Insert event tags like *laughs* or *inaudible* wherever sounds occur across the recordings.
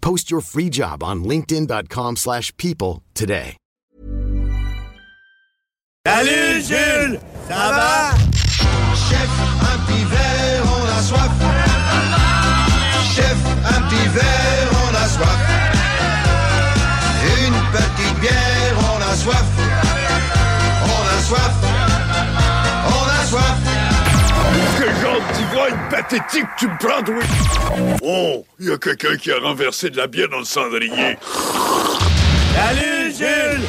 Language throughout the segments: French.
Post your free job on linkedin.com/people slash people today. Salut Jules, ça va? Chef, un petit verre, on a soif. Chef, un petit verre, on a soif. Une petite bière, on a soif. On a soif. Pathétique tu me prends, oui? Oh, il y a quelqu'un qui a renversé de la bière dans le cendrier. Salut Jules!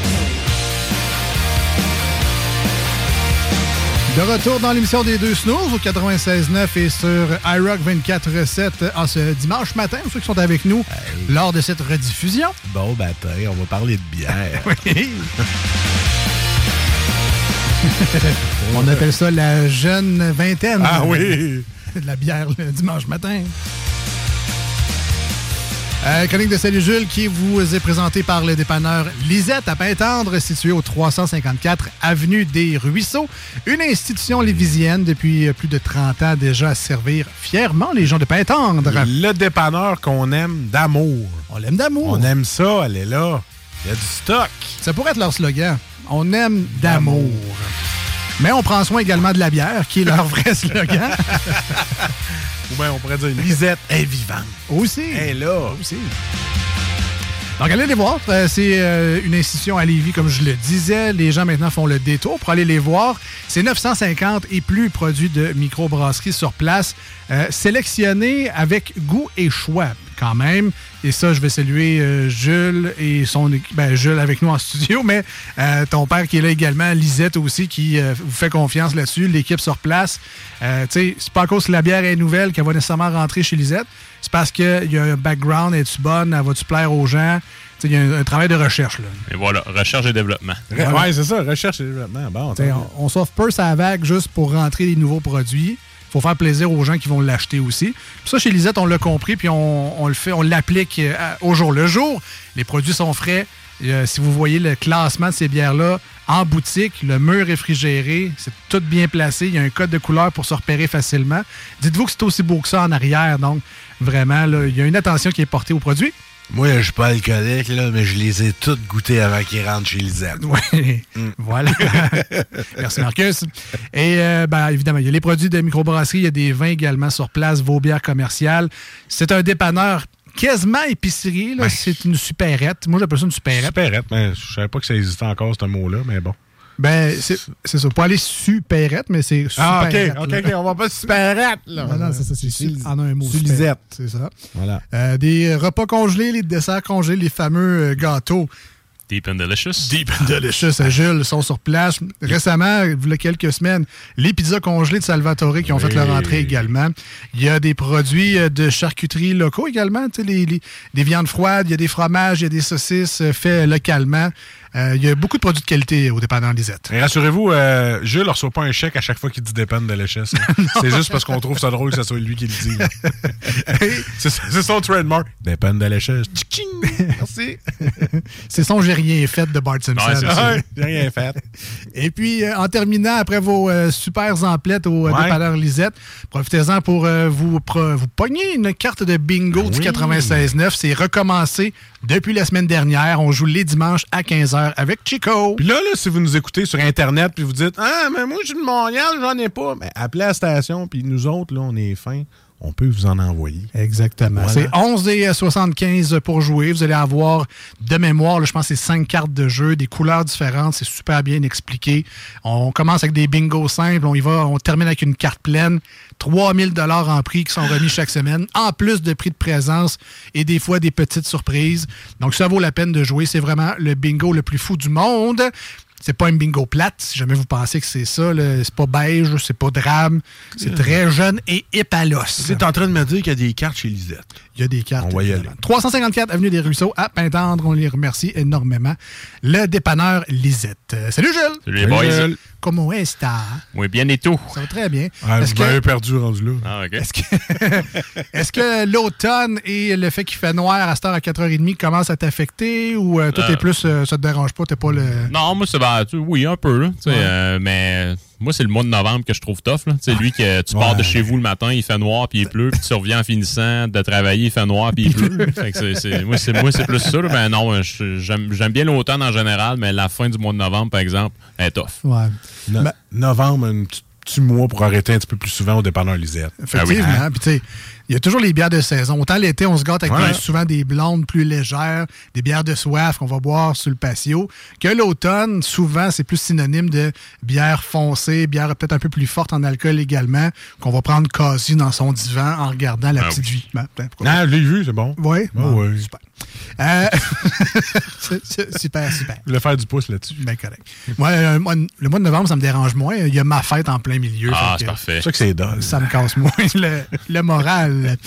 De retour dans l'émission des deux snooze au 96.9 et sur iRock 24.7 en ce dimanche matin, pour ceux qui sont avec nous lors de cette rediffusion. Bon matin, on va parler de bière. *laughs* Oui. On appelle ça la jeune vingtaine. Ah oui! *laughs* De la bière le dimanche matin. Euh, chronique de Salut Jules qui vous est présentée par le dépanneur Lisette à Pintendre, situé au 354 Avenue des Ruisseaux. Une institution lévisienne depuis plus de 30 ans déjà à servir fièrement les gens de Pintendre. Le dépanneur qu'on aime d'amour. On l'aime d'amour. On aime ça, elle est là. Il y a du stock. Ça pourrait être leur slogan. On aime d'amour. Mais on prend soin également de la bière, qui est leur *laughs* vrai slogan. Ou bien on pourrait dire Lisette est vivante. Aussi. Elle est là. Aussi. Donc, allez les voir. Euh, C'est euh, une institution à Lévis, comme je le disais. Les gens maintenant font le détour pour aller les voir. C'est 950 et plus produits de microbrasserie sur place, euh, sélectionnés avec goût et choix quand même. Et ça, je vais saluer euh, Jules et son ben, Jules avec nous en *laughs* studio, mais euh, ton père qui est là également, Lisette aussi, qui euh, vous fait confiance là-dessus, l'équipe sur place. Euh, tu sais, c'est pas à cause que la bière est nouvelle qu'elle va nécessairement rentrer chez Lisette. C'est parce qu'il y a un background, est-tu bonne, elle va-tu plaire aux gens? Tu sais, Il y a un, un travail de recherche. Là. Et voilà, recherche et développement. Voilà. Ouais, c'est ça, recherche et développement. Bon, Tu sais, tant on, on s'offre peu sa vague juste pour rentrer des nouveaux produits. Faut faire plaisir aux gens qui vont l'acheter aussi. Puis ça, chez Lisette, on l'a compris, puis on, le fait, on l'applique euh, au jour le jour. Les produits sont frais. Euh, si vous voyez le classement de ces bières-là en boutique, le mur réfrigéré, c'est tout bien placé. Il y a un code de couleur pour se repérer facilement. Dites-vous que c'est aussi beau que ça en arrière. Donc, vraiment, il y a une attention qui est portée aux produits. Moi, je suis pas alcoolique, là, mais je les ai toutes goûtées avant qu'ils rentrent chez Lisette. *laughs* Oui, voilà. *laughs* Merci Marcus. Et euh, ben, évidemment, il y a les produits de microbrasserie, il y a des vins également sur place, vos bières commerciales. C'est un dépanneur quasiment épicerie, là. c'est une supérette. Moi, j'appelle ça une supérette. Supérette, mais je savais pas que ça existait encore, ce mot-là, mais bon. Ben, c'est c'est ça. Pas aller supérette, mais c'est Ah, ok, ok, ok, on va pas supérette, là. Non, non, c'est ça, c'est su- en un mot. C'est ça. Voilà. Euh, des repas congelés, les desserts congelés, les fameux euh, gâteaux. Deep and delicious. Deep and delicious à Jules sont sur place. Récemment, il y a quelques semaines, les pizzas congelées de Salvatore qui ont fait leur entrée également. Il y a des produits euh, de charcuterie locaux également, tu sais, les, les- des viandes froides, il y a des fromages, il y a des saucisses euh, faits localement. Euh, il y a beaucoup de produits de qualité au dépendant Lisette. Et rassurez-vous, euh, Jules ne reçoit pas un chèque à chaque fois qu'il dit dépend de l'HS. *laughs* c'est juste parce qu'on trouve ça drôle que ce soit lui qui le dit. *laughs* c'est son trademark. Dépend de l'HS. Merci. *laughs* C'est son J'ai rien fait de Bart Simpson. Ouais. J'ai rien fait. Et puis, euh, en terminant, après vos super emplettes au Ouais. dépanneur Lisette, profitez-en pour vous, pro- vous pogner une carte de bingo du Oui. 96.9. C'est recommencé depuis la semaine dernière. On joue les dimanches à 15h avec Chico. Puis là, là, si vous nous écoutez sur Internet puis vous dites Ah, mais moi, je suis de Montréal, j'en ai pas. Mais appelez la station, puis nous autres, là, on est fins. On peut vous en envoyer. Exactement. Voilà. C'est 11 et 75 pour jouer. Vous allez avoir de mémoire, là, je pense, c'est cinq cartes de jeu, des couleurs différentes. C'est super bien expliqué. On commence avec des bingos simples. On y va, on termine avec une carte pleine. 3000 dollars en prix qui sont remis chaque semaine, en plus de prix de présence et des fois des petites surprises. Donc, ça vaut la peine de jouer. C'est vraiment le bingo le plus fou du monde. C'est pas un bingo plate, si jamais vous pensez que c'est ça. C'est pas beige, c'est pas drame. C'est très jeune et hip à l'os. Tu es en train de me dire qu'il y a des cartes chez Lisette. Il y a des cartes. On va y aller. évidemment. 354 Avenue des Ruisseaux à Pintendre. On les remercie énormément. Le dépanneur Lisette. Euh, salut Jules. Salut les boys. Jules. Comment est-ce Oui, bien et tout. Ça va très bien. Ah, Est-ce vous que, perdu rendu là. Ah, est-ce que, *laughs* est-ce que l'automne et le fait qu'il fait noir à cette heure à 4h30 commencent à t'affecter ou euh, toi, t'es Euh. plus, euh, ça te dérange pas, t'es pas le... Non, moi, c'est ben, oui, un peu, là. Ouais. euh, mais moi, c'est le mois de novembre que je trouve tough. Sais, lui, que tu pars de chez vous le matin, il fait noir, puis il pleut, puis tu reviens en finissant de travailler, il fait noir, puis il pleut. *laughs* Fait que c'est- c'est- moi, c'est moi, c'est plus ça. là. Ben non, je- j'aime j'aime bien l'automne en général, mais la fin du mois de novembre, par exemple, elle est tough. Ouais. No- Ben- novembre, un petit, petit mois pour arrêter un petit peu plus souvent au dépanneur Lisette. Effectivement. Ah oui, Puis, tu sais, il y a toujours les bières de saison. Autant l'été, on se gâte avec Ouais. souvent des blondes plus légères, des bières de soif qu'on va boire sur le patio. Que l'automne, souvent, c'est plus synonyme de bière foncée, bière peut-être un peu plus forte en alcool également, qu'on va prendre quasi dans son divan en regardant la Ah petite oui. vie. Ben, ben, pourquoi Ah, je l'ai vu, c'est bon. Oui? Ah oui. Super. Euh, *laughs* super, super. Je voulais faire du pouce là-dessus. Ben correct. Moi, euh, moi, le mois de novembre, ça me dérange moins. Il y a ma fête en plein milieu. Ah, c'est que- parfait. C'est ça que c'est dole. ça me casse moins *laughs* le, le moral.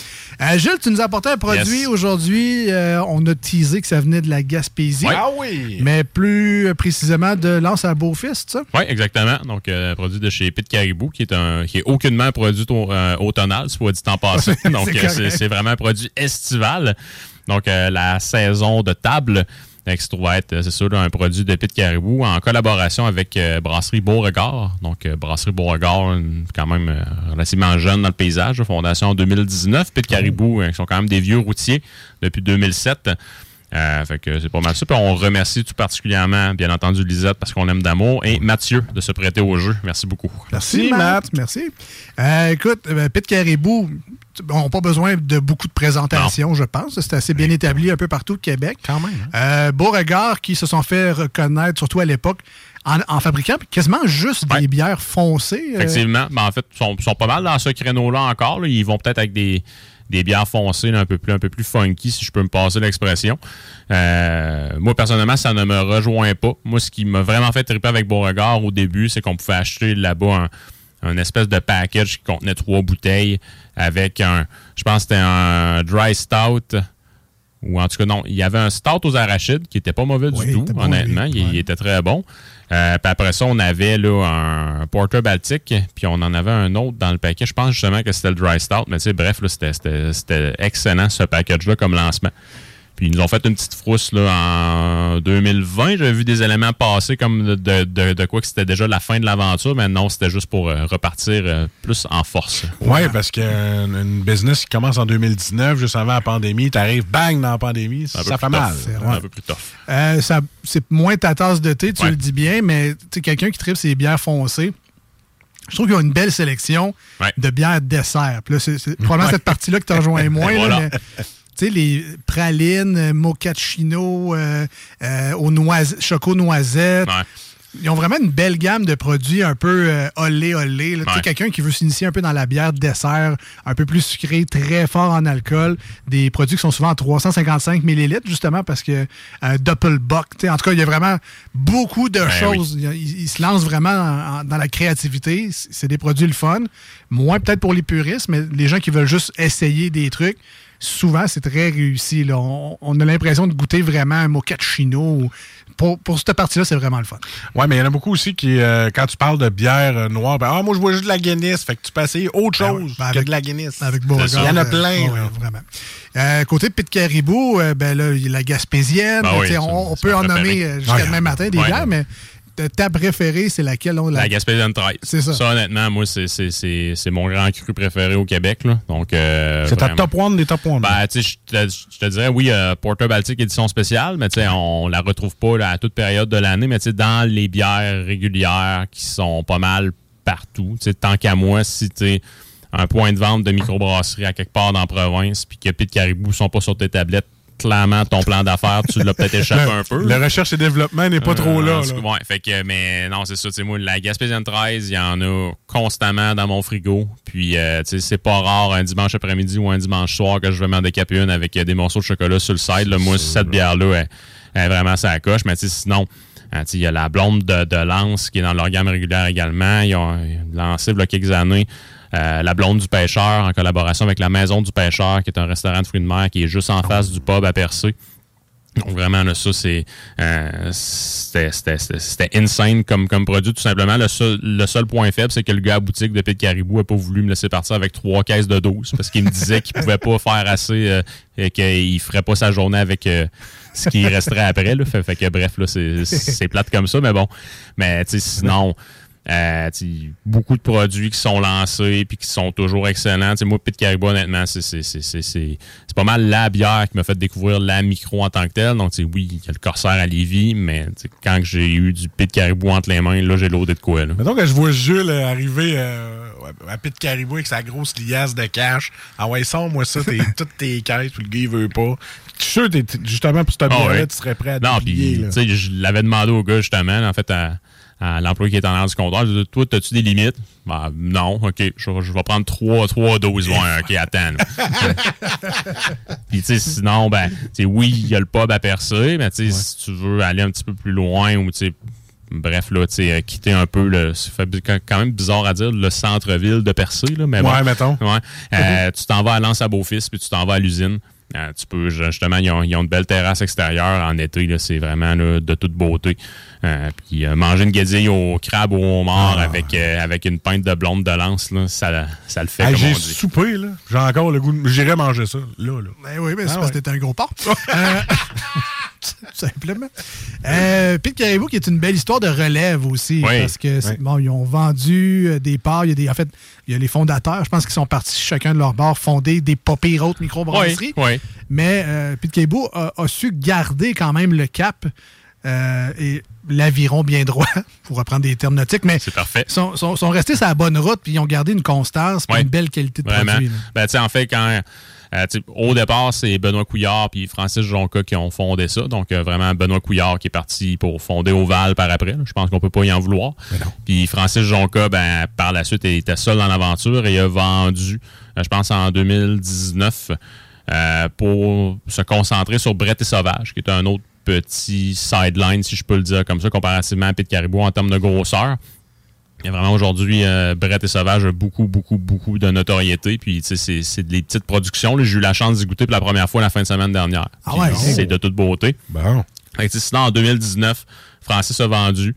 Euh, Jules, tu nous as apporté un produit Yes. aujourd'hui. Euh, on a teasé que ça venait de la Gaspésie. Ah oui! Mais plus précisément de Lance à Beaufils, ça? Oui, exactement. Donc, euh, produit de chez Pit Caribou, qui est un qui est aucunement un produit au- euh, automnal, soit dit en passant. *laughs* Donc, c'est vraiment un produit estival. Donc, euh, la saison de table, euh, qui se trouve être, euh, c'est sûr, un produit de Pit Caribou en collaboration avec euh, Brasserie Beauregard. Donc, euh, Brasserie Beauregard, quand même euh, relativement jeune dans le paysage, fondation en 2019. Pit Caribou, euh, qui sont quand même des vieux routiers depuis 2007. Euh, fait que c'est pas mal ça. Puis on remercie tout particulièrement, bien entendu, Lisette, parce qu'on l'aime d'amour, et Mathieu de se prêter au jeu. Merci beaucoup. Merci, Matt. Merci. Euh, écoute, euh, Pit Caribou, on n'a pas besoin de beaucoup de présentations, je pense. C'est assez bien établi un peu partout au Québec. Quand même. hein? Euh, Beauregard, qui se sont fait reconnaître, surtout à l'époque, en, en fabriquant quasiment juste des bières foncées. euh, Effectivement. Ben, en fait, ils sont, sont pas mal dans ce créneau-là encore. là. Ils vont peut-être avec des, des bières foncées, là, un, peu plus, un peu plus funky, si je peux me passer l'expression. Euh, moi, personnellement, ça ne me rejoint pas. Moi, ce qui m'a vraiment fait triper avec Beauregard au début, c'est qu'on pouvait acheter là-bas un, un espèce de package qui contenait trois bouteilles avec un, je pense que c'était un dry stout. Ou en tout cas, non, il y avait un stout aux arachides qui était pas mauvais Oui, du tout, bon, honnêtement. lui. Il, Ouais. il était très bon. Euh, puis après ça, on avait un porter baltique, puis on en avait un autre dans le paquet. Je pense justement que c'était le dry stout, mais tu sais, bref, c'était excellent ce package-là comme lancement. Puis ils nous ont fait une petite frousse là, en 2020. J'avais vu des éléments passer comme de, de- de- quoi que c'était déjà la fin de l'aventure, mais non, c'était juste pour euh, repartir euh, plus en force. Oui, parce qu'une une business qui commence en 2019, juste avant la pandémie, t'arrives bang dans la pandémie, ça fait mal. C'est Ouais. Un peu plus tough. Euh, c'est moins ta tasse de thé, tu Ouais. le dis bien, mais quelqu'un qui tripe ses bières foncées, je trouve qu'il y a une belle sélection Ouais. de bières dessert. Puis là, c'est *laughs* probablement cette partie-là que tu rejoins moins. *laughs* là, Voilà. mais, tu sais, les pralines, euh, mochaccino, euh, euh, aux choco-noisettes. Ouais. Ils ont vraiment une belle gamme de produits un peu euh, olé olé. Tu sais. Quelqu'un qui veut s'initier un peu dans la bière dessert, un peu plus sucré, très fort en alcool. Des produits qui sont souvent en 355 millilitres, justement, parce que euh, Doppelbock. En tout cas, il y a vraiment beaucoup de choses. Il, il- il se lance vraiment en- en- dans la créativité. C'est des produits le fun. Moins peut-être pour les puristes, mais les gens qui veulent juste essayer des trucs. Souvent, c'est très réussi. là. On, on a l'impression de goûter vraiment un mochaccino. ou- Pour, pour cette partie-là, c'est vraiment le fun. Ouais, mais il y en a beaucoup aussi qui, euh, quand tu parles de bière euh, noire, ben, ah, moi, je bois juste de la Guinness. Fait que tu peux essayer autre Ben chose oui, ben que avec- de la Guinness. Avec Beauregard. Il y en a euh, plein, ouais, vraiment. Euh, côté Pit Caribou, euh, ben là, il y a la Gaspésienne. Ben oui, on, on peut en nommer euh, jusqu'à demain matin bières, mais ta- ta préférée, c'est laquelle? on, La Gaspésienne 13. C'est ça. honnêtement, moi, c'est- c'est c'est- c'est mon grand cru préféré au Québec. Là. Donc, euh, C'est ta top one des top one. Ben, tu sais, je te, dirais, oui, euh, Porter Baltic édition spéciale, mais tu sais, on la retrouve pas là, à toute période de l'année, mais tu sais, dans les bières régulières qui sont pas mal partout, tu sais, tant qu'à moi, si tu un point de vente de microbrasserie à quelque part dans la province, puis que Pete Caribou sont pas sur tes tablettes, clairement, ton plan d'affaires, tu l'as peut-être échappé un peu. La recherche et développement n'est pas trop là. Euh, là. Ouais, fait que, mais non, c'est ça. Tu sais, moi, la Gaspésienne 13, il y en a constamment dans mon frigo. Puis, euh, tu sais, c'est pas rare un dimanche après-midi ou un dimanche soir que je vais m'en décaper une avec euh, des morceaux de chocolat sur le side. Là. Moi, cette bière-là, elle, elle est vraiment ça coche. Mais tu sais, sinon, sais, il y a la blonde de, de Lance qui est dans leur gamme régulière également. Ils ont lancé il y a quelques années. Euh, la blonde du pêcheur en collaboration avec la maison du pêcheur qui est un restaurant de fruits de mer qui est juste en face du pub à Percé. Donc vraiment, là, ça, c'est euh, c'était insane comme, comme produit, tout simplement. Le seul, le seul point faible, c'est que le gars à boutique de Pete Caribou n'a pas voulu me laisser partir avec trois caisses de 12 parce qu'il me disait qu'il pouvait pas faire assez euh, et qu'il ferait pas sa journée avec euh, ce qui resterait après. Là. Fait, fait que bref, là, c'est c'est plate comme ça, mais bon. Mais tu sais, sinon. Euh, beaucoup de produits qui sont lancés puis qui sont toujours excellents. Moi, Pete Caribou, honnêtement, c'est pas mal la bière qui m'a fait découvrir la micro en tant que telle. Donc, oui, il y a le Corsaire à Lévis, mais quand j'ai eu du Pete Caribou entre les mains, là, j'ai loadé de quoi. Là. Mettons que je vois Jules euh, arriver euh, à Pit Caribou avec sa grosse liasse de cash. Ah ouais, sors moi ça, t'es, *laughs* toutes tes caisses, puis le gars, il veut pas. Je suis sûr t'es- justement, pour cette Ah ouais. tu serais prêt à Non, puis, là. tu sais, je l'avais demandé au gars, justement, en fait, à, à l'employé qui est en arrière du comptoir. Je dit, Toi, as-tu des limites? Ben, non, OK. Je, je vais prendre trois, trois doses. Ouais, OK, attends. *laughs* Puis, tu sais, sinon, ben, tu oui, il y a le pub à percer, mais tu sais, si tu veux aller un petit peu plus loin ou, tu sais, bref, là, tu sais, euh, quitter un peu, le, bi- quand même bizarre à dire, le centre-ville de Percé, là, mais bon. Ouais, mettons. Ouais. Euh, *laughs* tu t'en vas à Lens à Beaufils, puis tu t'en vas à l'usine. Euh, tu peux, justement, ils ont, ils ont de belles terrasses extérieures en été, là, c'est vraiment là, de toute beauté. Euh, puis euh, manger une guédille au crabe ou au mort Ah. avec, euh, avec une pinte de blonde de lance, là, ça, ça le fait, comme j'ai soupé, là. J'ai encore le goût de... J'irais manger ça, là, là. Ben oui, mais c'est Ah parce que t'es un gros porc. *laughs* Euh, *laughs* Simplement. Euh, Pete Caribou, qui est une belle histoire de relève aussi. Oui. Parce que, c'est- Oui. bon, ils ont vendu des parts. Il y a des, en fait, il y a les fondateurs, je pense qu'ils sont partis chacun de leur bord fonder des pas pires autres microbrasseries. Oui, oui. Mais euh, Pete Caribou a, a su garder quand même le cap euh, et l'aviron bien droit, *laughs* pour reprendre des termes nautiques. Mais parfait. ils sont, sont- sont restés sur la bonne route puis ils ont gardé une constance puis Ouais. une belle qualité de Vraiment. produit. Ben, en fait, quand. euh, au départ, c'est Benoît Couillard puis Francis Jonca qui ont fondé ça. Donc, euh, vraiment, Benoît Couillard qui est parti pour fonder Oval par après. Je pense qu'on peut pas y en vouloir. Puis Francis Jonca, ben, par la suite, il était seul dans l'aventure et il a vendu, euh, je pense, en 2019 euh, pour se concentrer sur Brett et Sauvage, qui est un autre petit sideline, si je peux le dire comme ça, comparativement à Pete Caribou en termes de grosseur. Il y a vraiment aujourd'hui, euh, Brett et Sauvage a beaucoup, beaucoup, beaucoup de notoriété. Puis, tu sais, c'est- c'est des petites productions. J'ai eu la chance d'y goûter pour la première fois la fin de semaine dernière. Ah ouais, C'est de toute beauté. Bon. Fait que, sinon, en 2019, Francis a vendu.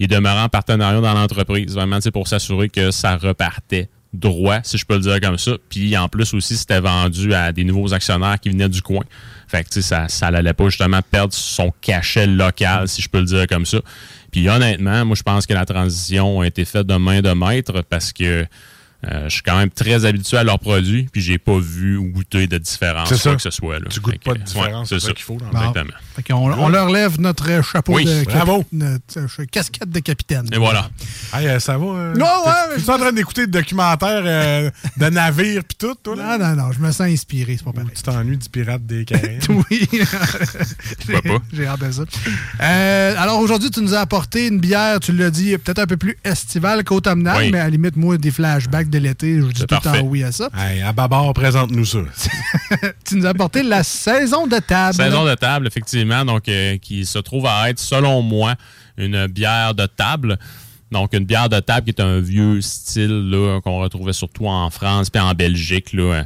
Il est demeuré en partenariat dans l'entreprise, vraiment, tu sais, pour s'assurer que ça repartait droit, si je peux le dire comme ça. Puis, en plus aussi, c'était vendu à des nouveaux actionnaire qui venaient du coin. Fait que, tu sais, ça, ça n'allait pas justement perdre son cachet local, si je peux le dire comme ça. Puis honnêtement, moi, je pense que la transition a été faite de main de maître parce que euh, je suis quand même très habitué à leurs produits, puis j'ai pas vu ou goûté de différence, C'est ça. quoi que ce soit. Là. Tu goûtes Fait pas que, de différence, ouais, c'est ça qu'il faut dans Bon. Exactement. Fait qu'on- on, leur lève notre chapeau Oui, de bravo. notre euh, casquette de capitaine. Et voilà. Hey, euh, ça va? euh, Non, ouais, Tu es en train d'écouter des documentaires euh, de navires pis tout, toi, là? Non, non, non, je me sens inspiré, c'est pas Ou pareil. tu t'ennuies du pirate des Caraïbes? *laughs* Oui. *laughs* J'ai hâte de ça. Euh, alors aujourd'hui, tu nous as apporté une bière, tu l'as dit, peut-être un peu plus estivale qu'automnale, Oui. mais à la limite, moi, des flashbacks de l'été, je vous dis tout le temps oui à ça. hey, à Babar, présente-nous ça. *laughs* Tu nous as apporté la saison de table. Saison de table, effectivement, donc euh, qui se trouve à être, selon moi, une bière de table. Donc, une bière de table qui est un vieux style qu'on retrouvait surtout en France puis en Belgique là,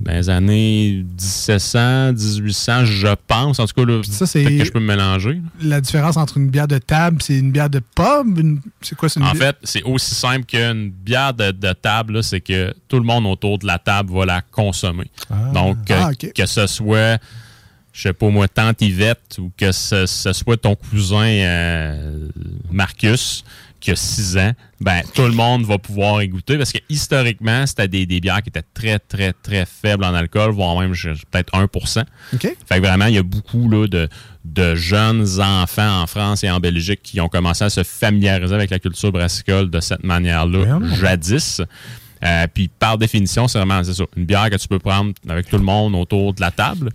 dans les années 1700, 1800, je pense. En tout cas, là, ça, c'est- que je peux me mélanger. La différence entre une bière de table, c'est une bière de pub? une- C'est quoi, une En fait, c'est aussi simple qu'une bière de, de table, c'est que tout le monde autour de la table va la consommer. Donc, Ah, euh, ok. que ce soit, je sais pas moi, tante Yvette ou que ce, ce soit ton cousin euh, Marcus qui a 6 ans, ben tout le monde va pouvoir y goûter parce que historiquement, c'était des, des bières qui étaient très, très, très faibles en alcool, voire même peut-être 1% OK. fait que vraiment, il y a beaucoup là, de, de jeunes enfants en France et en Belgique qui ont commencé à se familiariser avec la culture brassicole de cette manière-là, jadis. Euh, puis par définition, c'est vraiment c'est ça, une bière que tu peux prendre avec tout le monde autour de la table.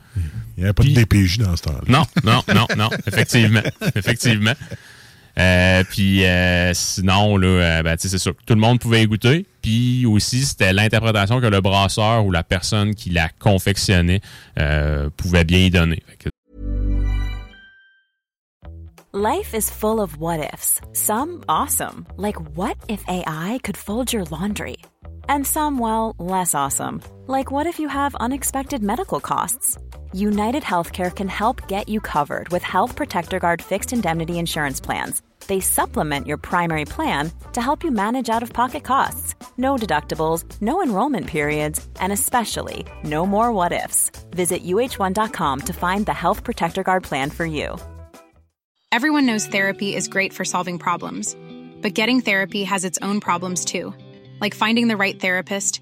Il n'y avait pas de DPJ dans ce temps-là. Non, non, non, non, effectivement. effectivement. Euh, puis euh, sinon, là, euh, ben, c'est sûr que tout le monde pouvait y goûter. Puis aussi, c'était l'interprétation que le brasseur ou la personne qui l'a confectionné euh, pouvait bien y donner. Life is full of what ifs. Some awesome, like what if AI could fold your laundry? And some, well, less awesome, like what if you have unexpected medical costs? United Healthcare can help get you covered with Health Protector Guard fixed indemnity insurance plans. They supplement your primary plan to help you manage out of pocket costs. No deductibles, no enrollment periods, and especially no more what ifs. Visit uh1.com to find the Health Protector Guard plan for you. Everyone knows therapy is great for solving problems, but getting therapy has its own problems too, like finding the right therapist,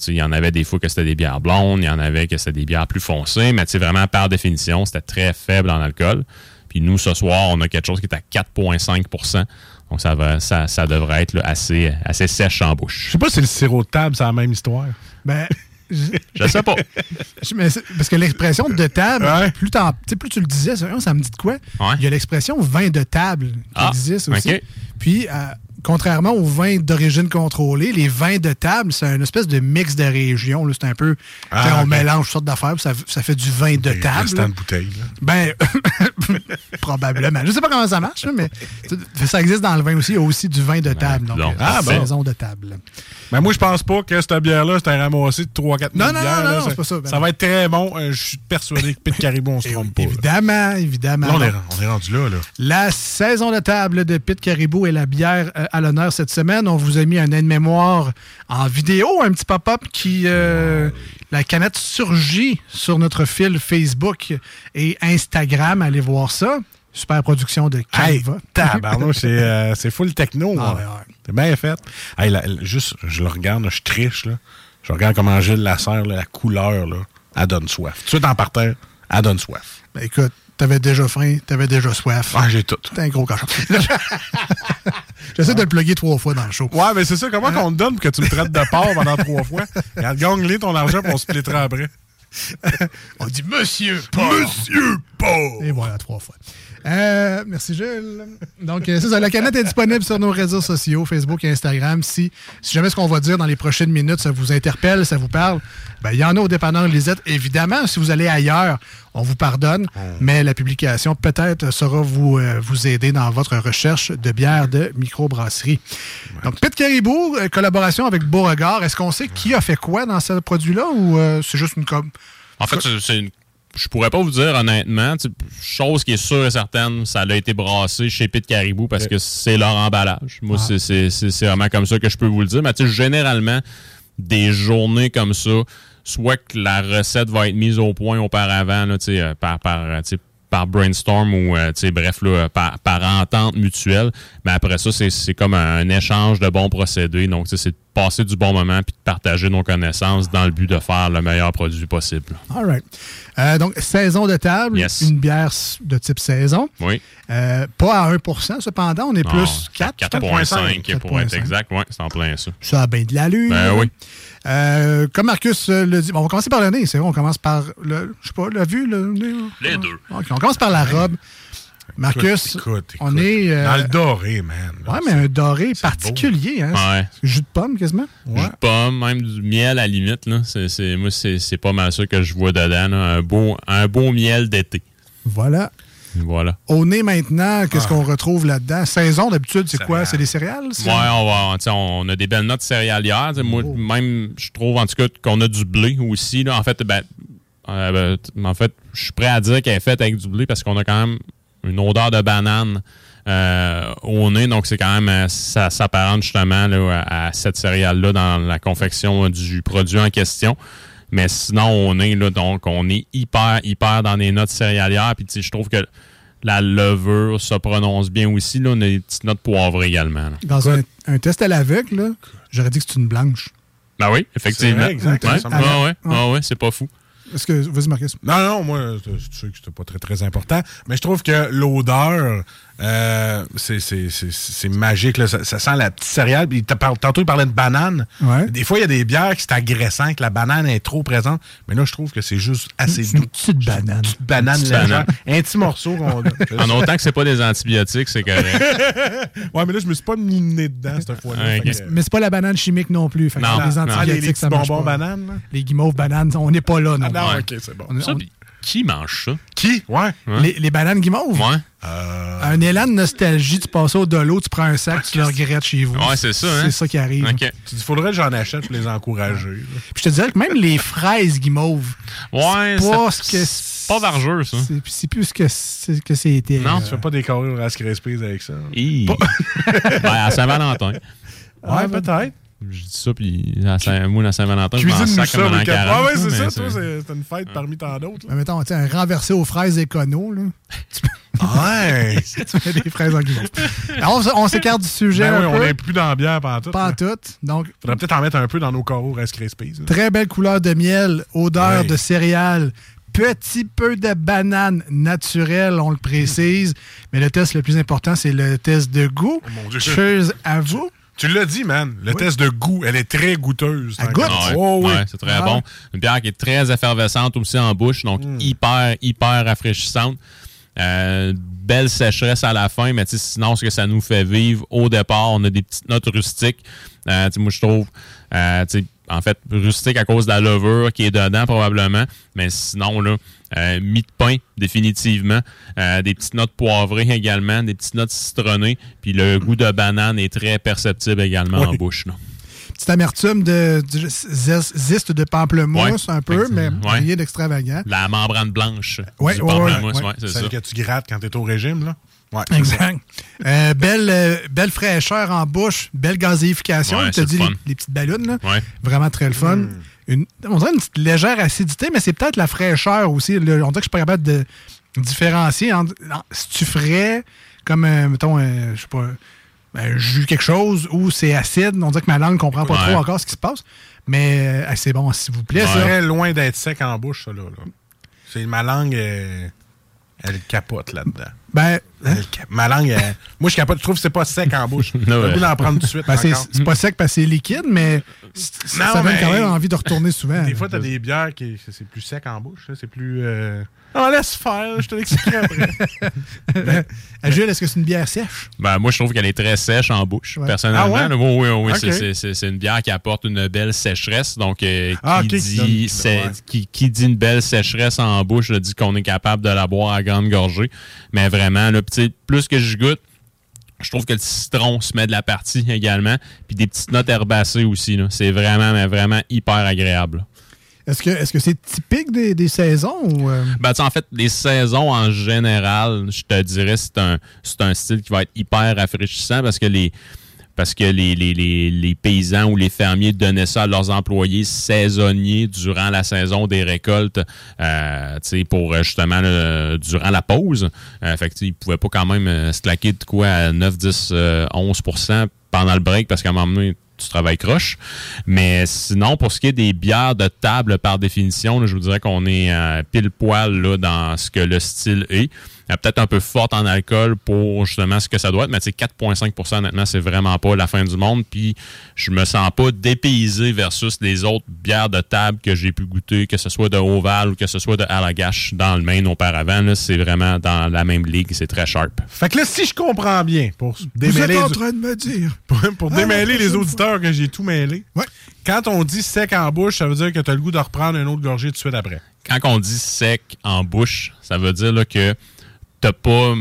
Sais, Il y en avait des fois que c'était des bières blondes, il y en avait que c'était des bières plus foncées, mais sais, vraiment, par définition, c'était très faible en alcool. Puis nous, ce soir, on a quelque chose qui est à 4,5% Donc, ça, va, ça, ça devrait être là, assez, assez sèche en Je bouche. sais pas si le sirop de table, c'est la même histoire. Ben, *laughs* Je sais pas. *laughs* Je- mais c'est- parce que l'expression de table, Ouais. plus, sais, plus tu le disais, ça, ça me dit de quoi? Ouais. Il y a l'expression vin de table qui Ah, existe aussi. Puis, euh, contrairement aux vins d'origine contrôlée, les vins de table, c'est une espèce de mix de régions. C'est un peu. Ah, on mélange toutes sortes d'affaires, ça, ça fait du vin de table. restants là. de bouteilles. là. Ben, *laughs* probablement. Je sais pas comment ça marche, mais ça existe dans le vin aussi. Il y a aussi du vin de table. Donc, donc, euh, ah, bon. saison de table. Mais moi, je pense pas que cette bière-là, c'est un ramassé de 3-4 Non, non, bières, non, non, c'est pas ça, ben non. va être très bon. Euh, je suis persuadé que Pete *laughs* Caribou, on se trompe pas. là. Évidemment, évidemment. Là, on est, on est rendu là. là. La saison de table de Pit Caribou et la bière euh, à l'honneur cette semaine. On vous a mis un aide-mémoire en vidéo, un petit pop-up qui. euh, la canette surgit sur notre fil Facebook et Instagram. Allez voir ça. Super production de Hey, Canva. c'est euh, c'est full techno. Ah, hein. ouais, ouais. C'est bien fait. Hey, la- la- juste, je le regarde, là, je triche. Là. Je regarde comment Gilles Lasserre, là, la couleur, là, elle donne soif. Tout de suite en parterre, elle donne soif. Ben, écoute, t'avais déjà faim, t'avais déjà soif. Ah, j'ai tout. T'es un gros cochon. *laughs* J'essaie de le plugger trois fois dans le show. Ouais, mais c'est ça. Comment qu'on te donne pour que tu me traites de porc pendant trois fois? Regarde, gagne ton argent pour on se splittera après. *laughs* On dit Monsieur Paul. Monsieur Paul! Et voilà, trois fois. Euh, merci, Jules. Donc, euh, ça. La canette est disponible sur nos réseaux sociaux, Facebook et Instagram. Si, si jamais ce qu'on va dire dans les prochaines minutes, ça vous interpelle, ça vous parle, ben, il y en a au dépanneur Lisette. Évidemment, si vous allez ailleurs, on vous pardonne, mais la publication peut-être saura vous, euh, vous aider dans votre recherche de bière de microbrasserie. Donc, Pit Caribou, euh, collaboration avec Beauregard. Est-ce qu'on sait qui a fait quoi dans ce produit-là ou c'est juste une com? En fait, c'est une- je pourrais pas vous dire honnêtement. Chose qui est sûre et certaine, ça a été brassé chez Pit Caribou parce que c'est leur emballage. Moi, c'est- vraiment comme ça que je peux vous le dire. Mais généralement, des journées comme ça, soit que la recette va être mise au point auparavant là, euh, par, par, euh, par brainstorm ou euh, bref là, par, par entente mutuelle. Mais après ça, c'est- comme un, échange de bons procédés. Donc, c'est passer du bon moment puis de partager nos connaissances dans le but de faire le meilleur produit possible. All right. Euh, donc, saison de table, Yes. une bière de type saison. Oui. Euh, pas à 1% cependant, on est Non, plus 4. 4.5 pour être 4.5. exact. Oui, c'est en plein ça. Ça a bien de l'allure. Ben oui. Euh, comme Marcus le dit, bon, on va commencer par le nez, c'est vrai, on commence par le, je sais pas, la vue, le nez. Les deux. OK, on commence par la robe. Marcus, Écoute, écoute, on écoute. est... euh, Dans le doré, man. là. ouais, mais un doré particulier, hein? Ouais. c'est Jus de pomme, quasiment? Jus de pomme, même du miel à la limite. Là. C'est, c'est- moi, c'est, c'est pas mal ça que je vois dedans. là. Un, beau, un beau miel d'été. Voilà. Voilà. Au nez maintenant, qu'est-ce Ah. qu'on retrouve là-dedans? Saison, d'habitude, c'est quoi? C'est des céréales? Ouais, ça? on, va, on a des belles notes céréalières. Sais, Moi, Oh. même, je trouve en tout cas qu'on a du blé aussi. Là. En fait, ben, euh, ben, en fait, je suis prêt à dire qu'elle est faite avec du blé parce qu'on a quand même une odeur de banane euh, au nez. Donc, c'est quand même, euh, ça s'apparente justement là, à, cette céréale-là dans la confection du produit en question. Mais sinon, on est là, donc, on est hyper, hyper dans les notes céréalières. Puis, tu sais, je trouve que la levure se prononce bien aussi. Là, on a des petites notes poivrées également. là. Dans un, un test à l'aveugle, là, j'aurais dit que c'est une blanche. Ben oui, effectivement. vrai, exact, Ouais, ouais, ouais, c'est pas fou. Est-ce que. Vas-y, Marcus. Non, non, moi, c'est c'est sûr que c'était pas très, très important. Mais je trouve que l'odeur, euh, c'est- magique. Là. Ça, ça sent la petite céréale. Puis tantôt, il parlait de banane. Ouais. Des fois, il y a des bières qui c'est agressant, que la banane est trop présente. Mais là, je trouve que c'est juste assez doux. Une petite banane. Une petite banane Petite légère. banane. Un petit morceau. *laughs* En autant que c'est pas des antibiotiques, c'est correct. *laughs* Ouais, mais là, je me suis pas mis le nez dedans cette fois-là. Ouais, Fait ok. que- Mais c'est pas la banane chimique non plus. Fait que Non, les non. Ah, les, antibiotiques, les ça bonbons pas. bananes, là? Les guimauves bananes, on n'est pas là, non. Ah non, Ouais. ok, c'est bon. On- qui mange ça? Qui? Ouais. Les, les bananes guimauves? Ouais. Euh, Un élan de nostalgie, tu passes au dolo, tu prends un sac, tu le regrettes chez vous. Ouais, c'est ça, hein? C'est ça qui arrive. OK. tu dis, faudrait que j'en achète pour les encourager. Puis je te dirais que même les fraises guimauves, Ouais, c'est pas ce que c'est pas vargeux, ça. c'est- plus ce que c'est- que c'était. Non, Euh, Tu fais pas des au Rice Krispies avec ça? Hi. *laughs* ben, à Saint-Valentin. Ouais, peut-être. Je dis ça, puis à Saint- moi, à Saint-Valentin, je m'en sac ça, comme dans le cap- 40. Ah ouais, c'est mais ça, toi, c'est c'est une fête parmi tant d'autres. ben, mettons, tu sais, un renversé aux fraises écono, là. Ouais! *laughs* tu mets des fraises en. Alors, on, on s'écarte du sujet Ben oui, un on peu. n'est plus dans la bière pendant tout. Pas en tout. Donc, Faudrait peut-être en mettre un peu dans nos carreaux Rice Krispies. très belle couleur de miel, odeur Ouais. de céréales, petit peu de banane naturelle, on le précise. Mais le test le plus important, c'est le test de goût. Oh mon Dieu. Cheers à vous. Tu l'as dit, man. Le test de goût, elle est très goûteuse. Elle goûte? Ouais. Oh, oui. Ouais, c'est très Ah. bon. Une bière qui est très effervescente aussi en bouche, donc Mm. hyper, hyper rafraîchissante. Euh, belle sécheresse à la fin, mais tu sais, sinon, ce que ça nous fait vivre au départ, on a des petites notes rustiques. Euh, tu sais, moi, je trouve, euh, tu sais, en fait, rustique à cause de la levure qui est dedans probablement, mais sinon, là, euh, mie de pain, définitivement. Euh, des petites notes poivrées *laughs* également, des petites notes citronnées, puis le goût de banane est très perceptible également en Oui. bouche. Là. Petite amertume de, de zeste de pamplemousse, un peu, mais. Ouais. rien d'extravagant. La membrane blanche Ouais, du pamplemousse, c'est ça. Celle que tu grattes quand t'es au régime, là. Ouais. Exact. Euh, belle, euh, belle fraîcheur en bouche, belle gazéification. Ouais, tu dis le les, petites ballons, là. Ouais. Vraiment très le fun. Une, on dirait une petite légère acidité, mais c'est peut-être la fraîcheur aussi. Le- on dirait que je suis pas capable de différencier en- si tu frais, comme, euh, mettons, euh, je sais pas, un jus quelque chose, ou c'est acide. On dirait que ma langue comprend pas Ouais. trop encore ce qui se passe. Mais euh, c'est bon, s'il vous plaît. C'est très loin d'être sec en bouche, ça, là. là. C'est ma langue, euh, elle capote là-dedans. Ben, hein? Ma langue, elle- *laughs* moi, je capote. Je trouve que c'est pas sec en bouche. J'ai *laughs* Non, le ouais. goût d'en prendre tout de suite. ben, c'est pas sec parce que c'est liquide, mais Non, ça donne mais- quand même envie de retourner souvent. Des fois, t'as des bières qui c'est plus sec en bouche. là. C'est plus. Euh... Ah, laisse faire, je te l'expliquerai après. *laughs* Euh, Gilles, est-ce que c'est une bière sèche? Ben, moi, je trouve qu'elle est très sèche en bouche, Ouais. personnellement. Ah ouais? Oui, oui, oui. Ok. c'est- c'est- C'est c'est une bière qui apporte une belle sécheresse. Donc, euh, qui, Ah, qui dit, ouais. qui, qui dit une belle sécheresse en bouche, là, dit qu'on est capable de la boire à grande gorgée. Mais vraiment, là, puis plus que je goûte, je trouve que le citron se met de la partie également. Puis des petites notes herbacées aussi. C'est vraiment, mais vraiment hyper agréable. Est-ce que est-ce que c'est typique des, des saisons ou euh, Ben, en fait, les saisons en général, je te dirais, c'est un, c'est un style qui va être hyper rafraîchissant parce que les parce que les, les, les, les paysans ou les fermiers donnaient ça à leurs employés saisonniers durant la saison des récoltes, euh, pour euh, justement durant la pause. Euh, fait que, ils pouvaient pas quand même euh, se claquer de quoi à 9, 10, euh, 11% pendant le break parce qu'à un moment donné, tu travailles croche. Mais sinon, pour ce qui est des bières de table, par définition, là, je vous dirais qu'on est euh, pile poil là, dans ce que le style est. Euh, Peut-être un peu forte en alcool pour justement ce que ça doit être, mais tu sais, 4,5% honnêtement, c'est vraiment pas la fin du monde. Puis je me sens pas dépaysé versus les autres bières de table que j'ai pu goûter, que ce soit de Oval ou que ce soit de Allagash dans le Maine auparavant. là, C'est vraiment dans la même ligue, c'est très sharp. fait que là, si je comprends bien, pour vous démêler, êtes en les- train de me dire *laughs* pour, pour Ah, démêler les auditeurs que j'ai tout mêlé, Ouais. quand on dit sec en bouche, ça veut dire que t'as le goût de reprendre une autre gorgée tout de suite après. quand on dit sec en bouche, ça veut dire là, que t'as pas.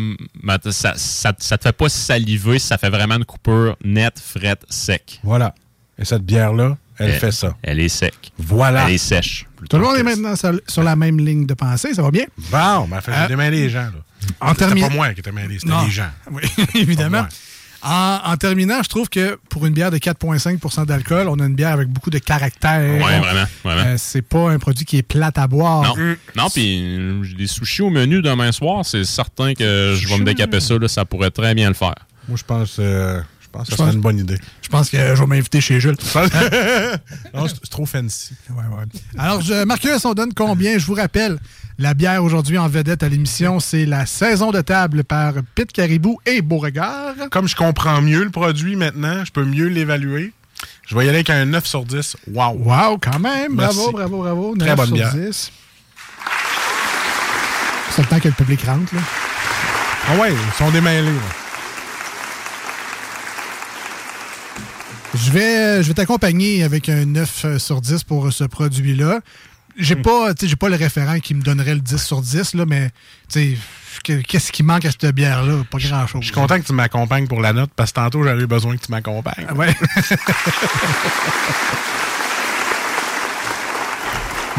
Ça, ça, ça te fait pas saliver, ça fait vraiment une coupure nette, frette, sec. Voilà. Et cette bière-là, elle Elle- fait ça. Elle est sec. Voilà. Elle est sèche. Tout le monde est maintenant sur, sur la même ligne de pensée, ça va bien? Bon, ben, fait, j'ai démêlé les gens, là. En terminant. pas moi qui étais mêlé, c'était les gens. Oui, *laughs* évidemment. En, en terminant, je trouve que pour une bière de 4,5% d'alcool, on a une bière avec beaucoup de caractère. Ouais, vraiment, vraiment. Euh, c'est pas un produit qui est plate à boire. Non, non puis euh, j'ai des sushis au menu demain soir, c'est certain que je vais me décaper ça, là, ça pourrait très bien le faire. Moi, je pense, euh, pense que Je ça serait une bonne idée. Je pense que je vais m'inviter chez Jules. *laughs* non, *laughs* c'est trop fancy. Ouais, ouais. Alors, je, Marcus, on donne combien? Je vous rappelle, la bière aujourd'hui en vedette à l'émission, c'est la saison de table par Pit Caribou et Beauregard. Comme je comprends mieux le produit maintenant, je peux mieux l'évaluer. Je vais y aller avec un 9 sur 10. Wow! Wow, quand même! Bravo, Merci. bravo, bravo. Très 9 bonne sur bière. 10. C'est le temps que le public rentre, là. Ah ouais, ils sont démêlés. là. Je vais, je vais t'accompagner avec un 9 sur 10 pour ce produit-là. J'ai Hmm. pas, j'ai pas le référent qui me donnerait le 10 sur 10, là, mais qu'est-ce qui manque à cette bière-là? Pas grand-chose. Je suis content que tu m'accompagnes pour la note parce que tantôt j'avais besoin que tu m'accompagnes. Ah Ouais. *laughs*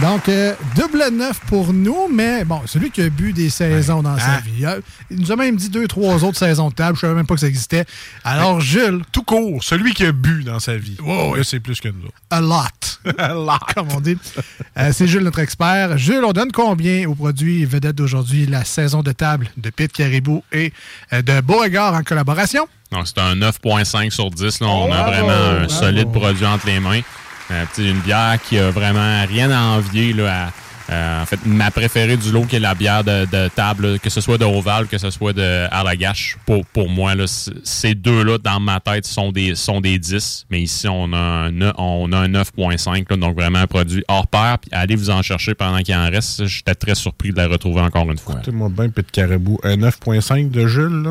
Donc, euh, double neuf pour nous, mais bon, celui qui a bu des saisons dans sa vie. euh, Il nous a même dit deux, trois autres saisons de table. Je savais même pas que ça existait. Alors, Jules, Tout court, celui qui a bu dans sa vie. Ouais, ouais. C'est plus que nous autres. *laughs* a lot. Comme on dit. Euh, c'est Jules, notre expert. Jules, on donne combien aux produits vedettes d'aujourd'hui, la saison de table de Pit Caribou et de Beauregard en collaboration? Donc, c'est un 9,5 sur 10. Là. On a vraiment un solide produit entre les mains. Euh, une bière qui a vraiment rien à envier. Là, à, euh, en fait, ma préférée du lot, qui est la bière de, table, que ce soit de Oval, que ce soit de Arlagache. Pour, pour moi, là, ces deux-là, dans ma tête, sont des, sont des 10. Mais ici, on a un, on a un 9,5. là, Donc, vraiment un produit hors pair. Puis allez vous en chercher pendant qu'il en reste. J'étais très surpris de la retrouver encore une fois. Écoutez-moi bien, Pit Caribou. Un 9.5 de Jules, là.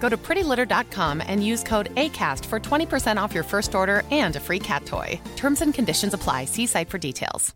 Go to prettylitter.com and use code ACAST for 20% off your first order and a free cat toy. Terms and conditions apply. See site for details.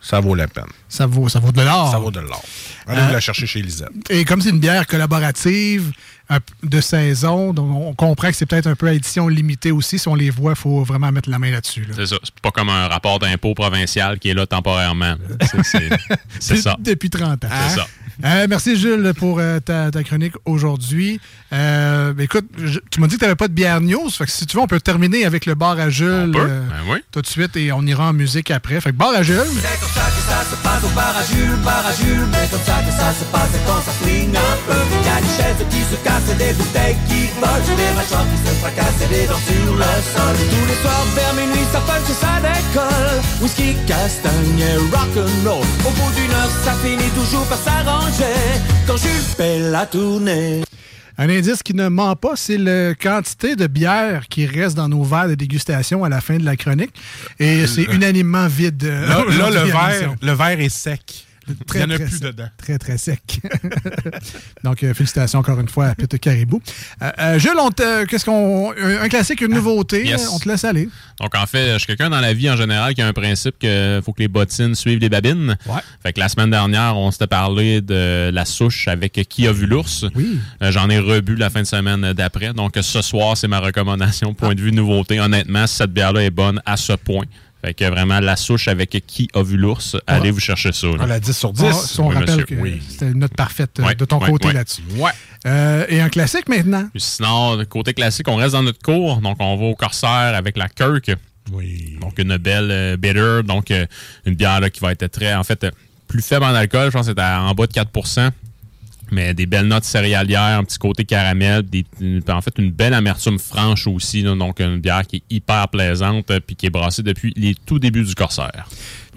Ça vaut la peine. Ça vaut, ça vaut de l'or. Ça vaut de l'or. Allez Euh, vous la chercher chez Lisette. Et comme c'est une bière collaborative p- de saison, donc on comprend que c'est peut-être un peu à édition limitée aussi. Si on les voit, il faut vraiment mettre la main là-dessus. là. C'est ça. C'est pas comme un rapport d'impôt provincial qui est là temporairement. C'est- C'est *laughs* c'est ça. Depuis 30 ans. C'est ça. Euh, merci Jules pour euh, ta, ta chronique aujourd'hui. Euh, écoute, je- tu m'as dit que tu n'avais pas de bière news. Fait que si tu veux, on peut terminer avec le bar à Jules peut. euh, Ben oui. tout de suite et on ira en musique après. Fait que bar à Jules. Se passe au bar à Jules, bar à Jules. Mais comme ça que ça se passe quand ça swing un peu. Il y a des chaises qui se cassent des bouteilles qui volent. Des mâchoires qui se fracassent et des dents sur le sol. Tous les soirs vers minuit, ça punch et ça décolle. Whisky, castagne et rock'n'roll. Au bout d'une heure, ça finit toujours par s'arranger. Quand Jules fait la tournée. Un indice qui ne ment pas, c'est la quantité de bière qui reste dans nos verres de dégustation à la fin de la chronique. Et c'est unanimement vide. Là, le, verre, le verre est sec. Très, Il n'y en a très plus sec. dedans. Très, très sec. *laughs* Donc, euh, félicitations encore une fois à Peter Caribou. Euh, euh, Jules, on te- qu'est-ce qu'on. Un, un classique, une nouveauté. yes. euh, On te laisse aller. Donc, en fait, je suis quelqu'un dans la vie en général qui a un principe qu'il faut que les bottines suivent les babines. Ouais. Fait que la semaine dernière, on s'était parlé de la souche avec Qui a vu l'ours. Oui. Euh, J'en ai rebu la fin de semaine d'après. Donc, ce soir, c'est ma recommandation. Point de vue nouveauté. Honnêtement, cette bière-là est bonne à ce point. Fait que vraiment, la souche avec Qui a vu l'ours, allez vous chercher ça. là. On l'a 10 sur 10. Ah, si on Oui, rappelle monsieur, que oui. c'était une note parfaite euh, de ton côté là-dessus. Ouais. Euh, et un classique maintenant. Sinon, côté classique, on reste dans notre cours. Donc, on va au Corsaire avec la Kirk. Oui. Donc, une belle euh, bitter. Donc, euh, une bière là, qui va être très, en fait, euh, plus faible en alcool. Je pense que c'est à- en bas de 4 Mais des belles notes céréalières, un petit côté caramel, des- en fait une belle amertume franche aussi. là. donc une bière qui est hyper plaisante euh, puis qui est brassée depuis les tout débuts du Corsaire.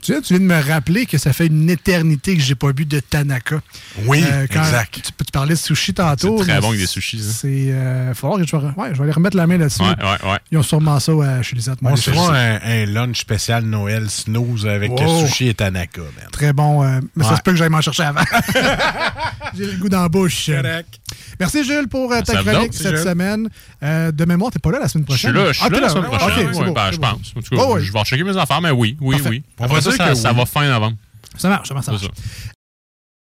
Tu, sais, tu viens de me rappeler que ça fait une éternité que j'ai pas bu de Tanaka. Euh, Oui, quand exact. Tu, tu parlais de sushi tantôt. C'est très bon avec des sushis, hein. C'est. euh, faut voir que je ouais, je vais aller remettre la main là-dessus. Ouais, ouais, ouais. Ils ont sûrement ça à chez les autres. On se fera un, un lunch spécial Noël snooze avec Wow. sushi et tanaka, man. Très bon. euh, mais ça se peut que j'aille m'en chercher avant. *laughs* J'ai le goût dans la bouche. Merci Jules pour euh, ta chronique cette Jules. semain. Euh, de mémoire, t'es pas là la semaine Je suis prochaine? là, je suis Ah, là t'es la semaine prochaine. ben, je pense. Cas, je vais checker mes affaires, mais oui, oui, Parfait. oui. Après ça, ça, que ça oui. va fin novembre. Ça marche, ça marche, ça marche.